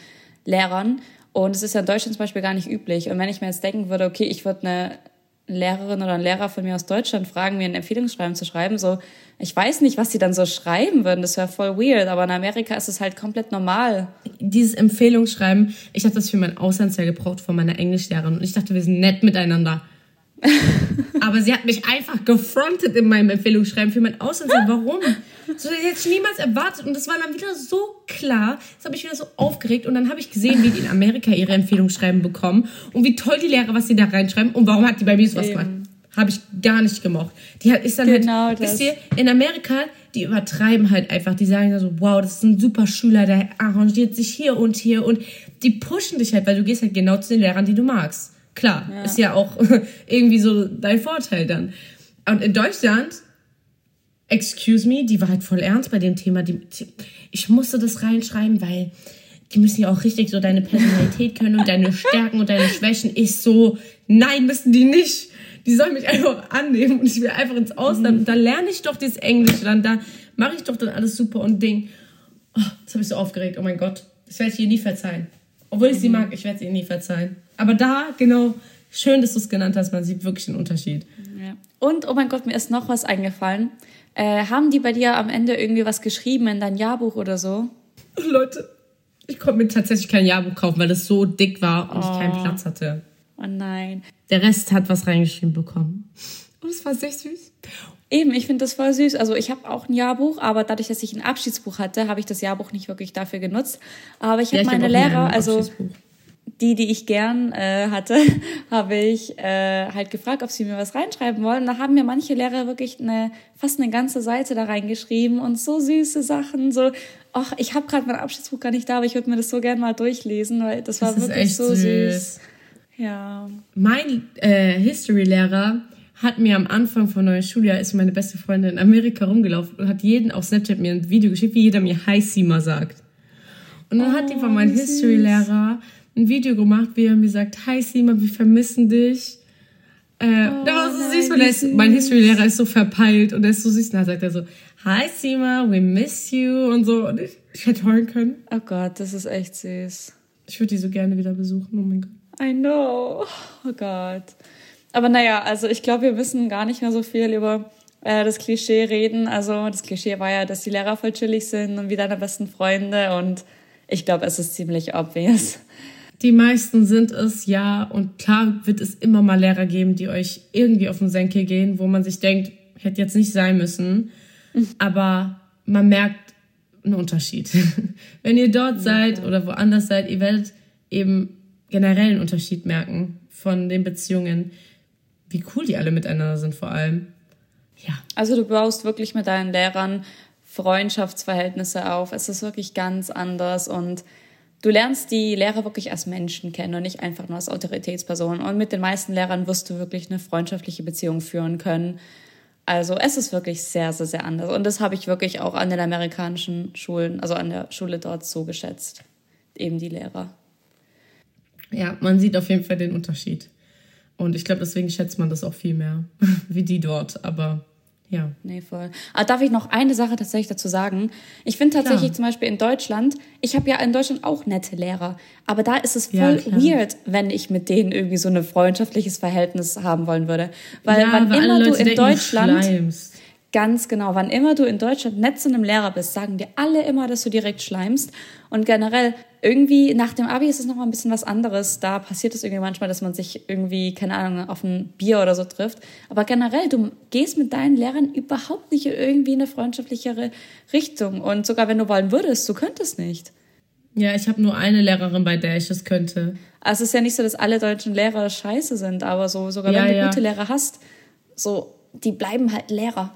Lehrern. Und es ist ja in Deutschland zum Beispiel gar nicht üblich. Und wenn ich mir jetzt denken würde, okay, ich würde eine Lehrerin oder einen Lehrer von mir aus Deutschland fragen, mir ein Empfehlungsschreiben zu schreiben, so, ich weiß nicht, was sie dann so schreiben würden, das wäre voll weird, aber in Amerika ist es halt komplett normal. Dieses Empfehlungsschreiben, ich habe das für mein Auslandsjahr gebraucht von meiner Englischlehrerin und ich dachte, wir sind nett miteinander. Aber sie hat mich einfach gefrontet in meinem Empfehlungsschreiben für mein Auslandsjahr. Warum? So, das hätte ich niemals erwartet. Und das war dann wieder so klar. Das habe ich wieder so aufgeregt. Und dann habe ich gesehen, wie die in Amerika ihre Empfehlungsschreiben bekommen. Und wie toll die Lehrer, was sie da reinschreiben. Und warum hat die bei mir sowas Eben. gemacht? Habe ich gar nicht gemocht. Die hat, ist dann Genau halt, das. wisst ihr, in Amerika, die übertreiben halt einfach. Die sagen dann so, wow, das ist ein super Schüler, der arrangiert sich hier und hier. Und die pushen dich halt, weil du gehst halt genau zu den Lehrern, die du magst. Klar, ist ja auch irgendwie so dein Vorteil dann. Und in Deutschland, excuse me, die war halt voll ernst bei dem Thema. Die, ich musste das reinschreiben, weil die müssen ja auch richtig so deine Personalität können und deine Stärken und deine Schwächen. Ich so, nein, müssen die nicht. Die soll mich einfach annehmen und ich will einfach ins Ausland. Und da lerne ich doch dieses Englisch. Dann da mache ich doch dann alles super und Ding. Oh, das habe ich so aufgeregt. Oh mein Gott. Das werde ich ihr nie verzeihen. Obwohl ich sie mag, ich werde sie nie verzeihen. Aber da, genau, schön, dass du es genannt hast. Man sieht wirklich den Unterschied. Ja. Und, oh mein Gott, mir ist noch was eingefallen. Äh, haben die bei dir am Ende irgendwie was geschrieben in dein Jahrbuch oder so? Leute, ich konnte mir tatsächlich kein Jahrbuch kaufen, weil es so dick war und oh. ich keinen Platz hatte. Oh nein. Der Rest hat was reingeschrieben bekommen. Und es war sehr süß. Eben, ich finde das voll süß. Also ich habe auch ein Jahrbuch, aber dadurch, dass ich ein Abschiedsbuch hatte, habe ich das Jahrbuch nicht wirklich dafür genutzt. Aber ich habe ja, meine Lehrer, also die, die ich gern äh, hatte, habe ich äh, halt gefragt, ob sie mir was reinschreiben wollen. Da haben mir manche Lehrer wirklich eine, fast eine ganze Seite da reingeschrieben und so süße Sachen. So, ach, ich habe gerade mein Abschiedsbuch gar nicht da, aber ich würde mir das so gern mal durchlesen, weil das war das wirklich so süß. süß. Ja. Mein äh, History-Lehrer hat mir am Anfang von neuer Schuljahr ist meine beste Freundin in Amerika rumgelaufen und hat jeden auf Snapchat mir ein Video geschickt, wie jeder mir Hi Sima sagt. Und dann oh, hat die von meinem History-Lehrer ein Video gemacht, wie er mir sagt, Hi Sima, wir vermissen dich. Äh, oh, da war so süß, weil ist, mein History-Lehrer ist so verpeilt und er ist so süß. Und dann sagt er so, Hi Sima, we miss you und so. Und ich, ich hätte heulen können. Oh Gott, das ist echt süß. Ich würde die so gerne wieder besuchen, oh mein Gott. I know. Oh Gott. Aber naja, also ich glaube, wir müssen gar nicht mehr so viel über äh, das Klischee reden. Also das Klischee war ja, dass die Lehrer voll chillig sind und wie deine besten Freunde. Und ich glaube, es ist ziemlich obvious. Die meisten sind es, ja. Und klar wird es immer mal Lehrer geben, die euch irgendwie auf den Senkel gehen, wo man sich denkt, hätte jetzt nicht sein müssen. Aber man merkt einen Unterschied. Wenn ihr dort seid oder woanders seid, ihr werdet eben generell einen Unterschied merken von den Beziehungen. Wie cool die alle miteinander sind vor allem. Ja. Also du baust wirklich mit deinen Lehrern Freundschaftsverhältnisse auf. Es ist wirklich ganz anders und du lernst die Lehrer wirklich als Menschen kennen und nicht einfach nur als Autoritätsperson. Und mit den meisten Lehrern wirst du wirklich eine freundschaftliche Beziehung führen können. Also es ist wirklich sehr, sehr, sehr anders. Und das habe ich wirklich auch an den amerikanischen Schulen, also an der Schule dort so geschätzt. Eben die Lehrer. Ja, man sieht auf jeden Fall den Unterschied. Und ich glaube, deswegen schätzt man das auch viel mehr, wie die dort. Aber ja. Nee, voll. Aber darf ich noch eine Sache tatsächlich dazu sagen? Ich finde tatsächlich klar. zum Beispiel in Deutschland, ich habe ja in Deutschland auch nette Lehrer, aber da ist es voll ja, weird, wenn ich mit denen irgendwie so ein freundschaftliches Verhältnis haben wollen würde. Weil ja, wann immer du in Deutschland. Schleimst. Ganz genau. Wann immer du in Deutschland nett zu einem Lehrer bist, sagen dir alle immer, dass du direkt schleimst. Und generell, irgendwie nach dem Abi ist es nochmal ein bisschen was anderes. Da passiert es irgendwie manchmal, dass man sich irgendwie, keine Ahnung, auf ein Bier oder so trifft. Aber generell, du gehst mit deinen Lehrern überhaupt nicht in irgendwie eine freundschaftlichere Richtung. Und sogar wenn du wollen würdest, du könntest nicht. Ja, ich habe nur eine Lehrerin, bei der ich es könnte. Also es ist ja nicht so, dass alle deutschen Lehrer scheiße sind, aber so, sogar ja, wenn du ja. gute Lehrer hast, so, die bleiben halt Lehrer.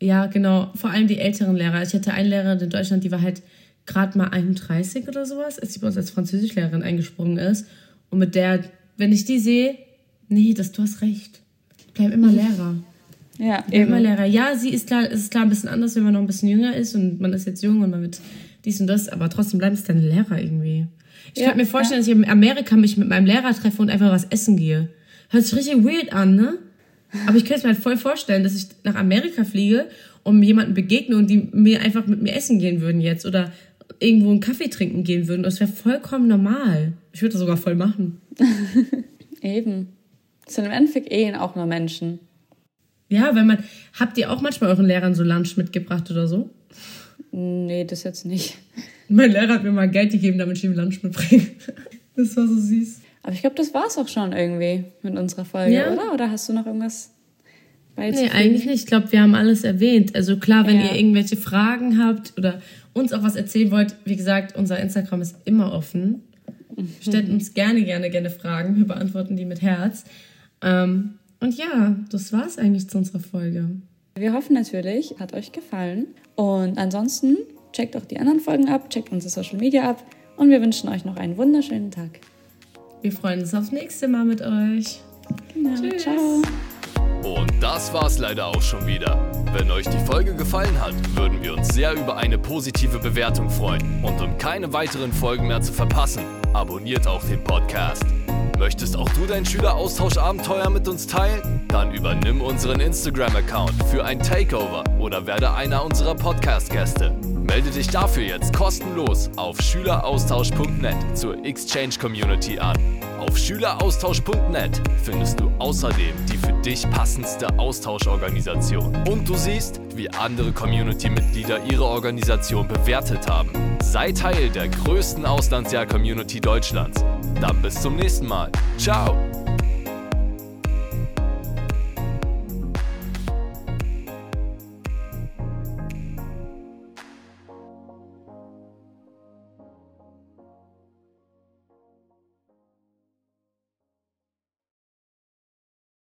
Ja, genau. Vor allem die älteren Lehrer. Ich hatte eine Lehrerin in Deutschland, die war halt gerade mal 31 oder sowas, als sie bei uns als Französischlehrerin eingesprungen ist. Und mit der, wenn ich die sehe, nee, das, du hast recht. Bleib immer Lehrer. Ja, Bleib immer Lehrer. Ja, sie ist klar, es ist klar ein bisschen anders, wenn man noch ein bisschen jünger ist und man ist jetzt jung und man wird dies und das, aber trotzdem bleiben es deine Lehrer irgendwie. Ich ja, könnte mir vorstellen, ja. dass ich in Amerika mich mit meinem Lehrer treffe und einfach was essen gehe. Hört sich richtig weird an, ne? Aber ich könnte es mir halt voll vorstellen, dass ich nach Amerika fliege und jemanden begegne und die mir einfach mit mir essen gehen würden jetzt oder irgendwo einen Kaffee trinken gehen würden. Das wäre vollkommen normal. Ich würde das sogar voll machen. Eben. Das sind im Endeffekt eh auch nur Menschen. Ja, wenn man. Habt ihr auch manchmal euren Lehrern so Lunch mitgebracht oder so? Nee, das jetzt nicht. Mein Lehrer hat mir mal Geld gegeben, damit ich ihm Lunch mitbringe. Das war so süß. Aber ich glaube, das war es auch schon irgendwie mit unserer Folge, ja. oder? Oder hast du noch irgendwas Nee, eigentlich nicht. Ich glaube, wir haben alles erwähnt. Also klar, wenn ja. ihr irgendwelche Fragen habt oder uns auch was erzählen wollt, wie gesagt, unser Instagram ist immer offen. Mhm. Stellt uns gerne, gerne, gerne Fragen. Wir beantworten die mit Herz. Ähm, und ja, das war es eigentlich zu unserer Folge. Wir hoffen natürlich, hat euch gefallen. Und ansonsten checkt auch die anderen Folgen ab, checkt unsere Social Media ab und wir wünschen euch noch einen wunderschönen Tag. Wir freuen uns aufs nächste Mal mit euch. Genau. Tschüss. Ciao. Und das war's leider auch schon wieder. Wenn euch die Folge gefallen hat, würden wir uns sehr über eine positive Bewertung freuen. Und um keine weiteren Folgen mehr zu verpassen, abonniert auch den Podcast. Möchtest auch du dein Schüleraustauschabenteuer mit uns teilen? Dann übernimm unseren Instagram-Account für ein Takeover oder werde einer unserer Podcast-Gäste. Melde dich dafür jetzt kostenlos auf schüleraustausch.net zur Exchange Community an. Auf schüleraustausch.net findest du außerdem die für dich passendste Austauschorganisation. Und du siehst, wie andere Community-Mitglieder ihre Organisation bewertet haben. Sei Teil der größten Auslandsjahr-Community Deutschlands. Dann bis zum nächsten Mal. Ciao!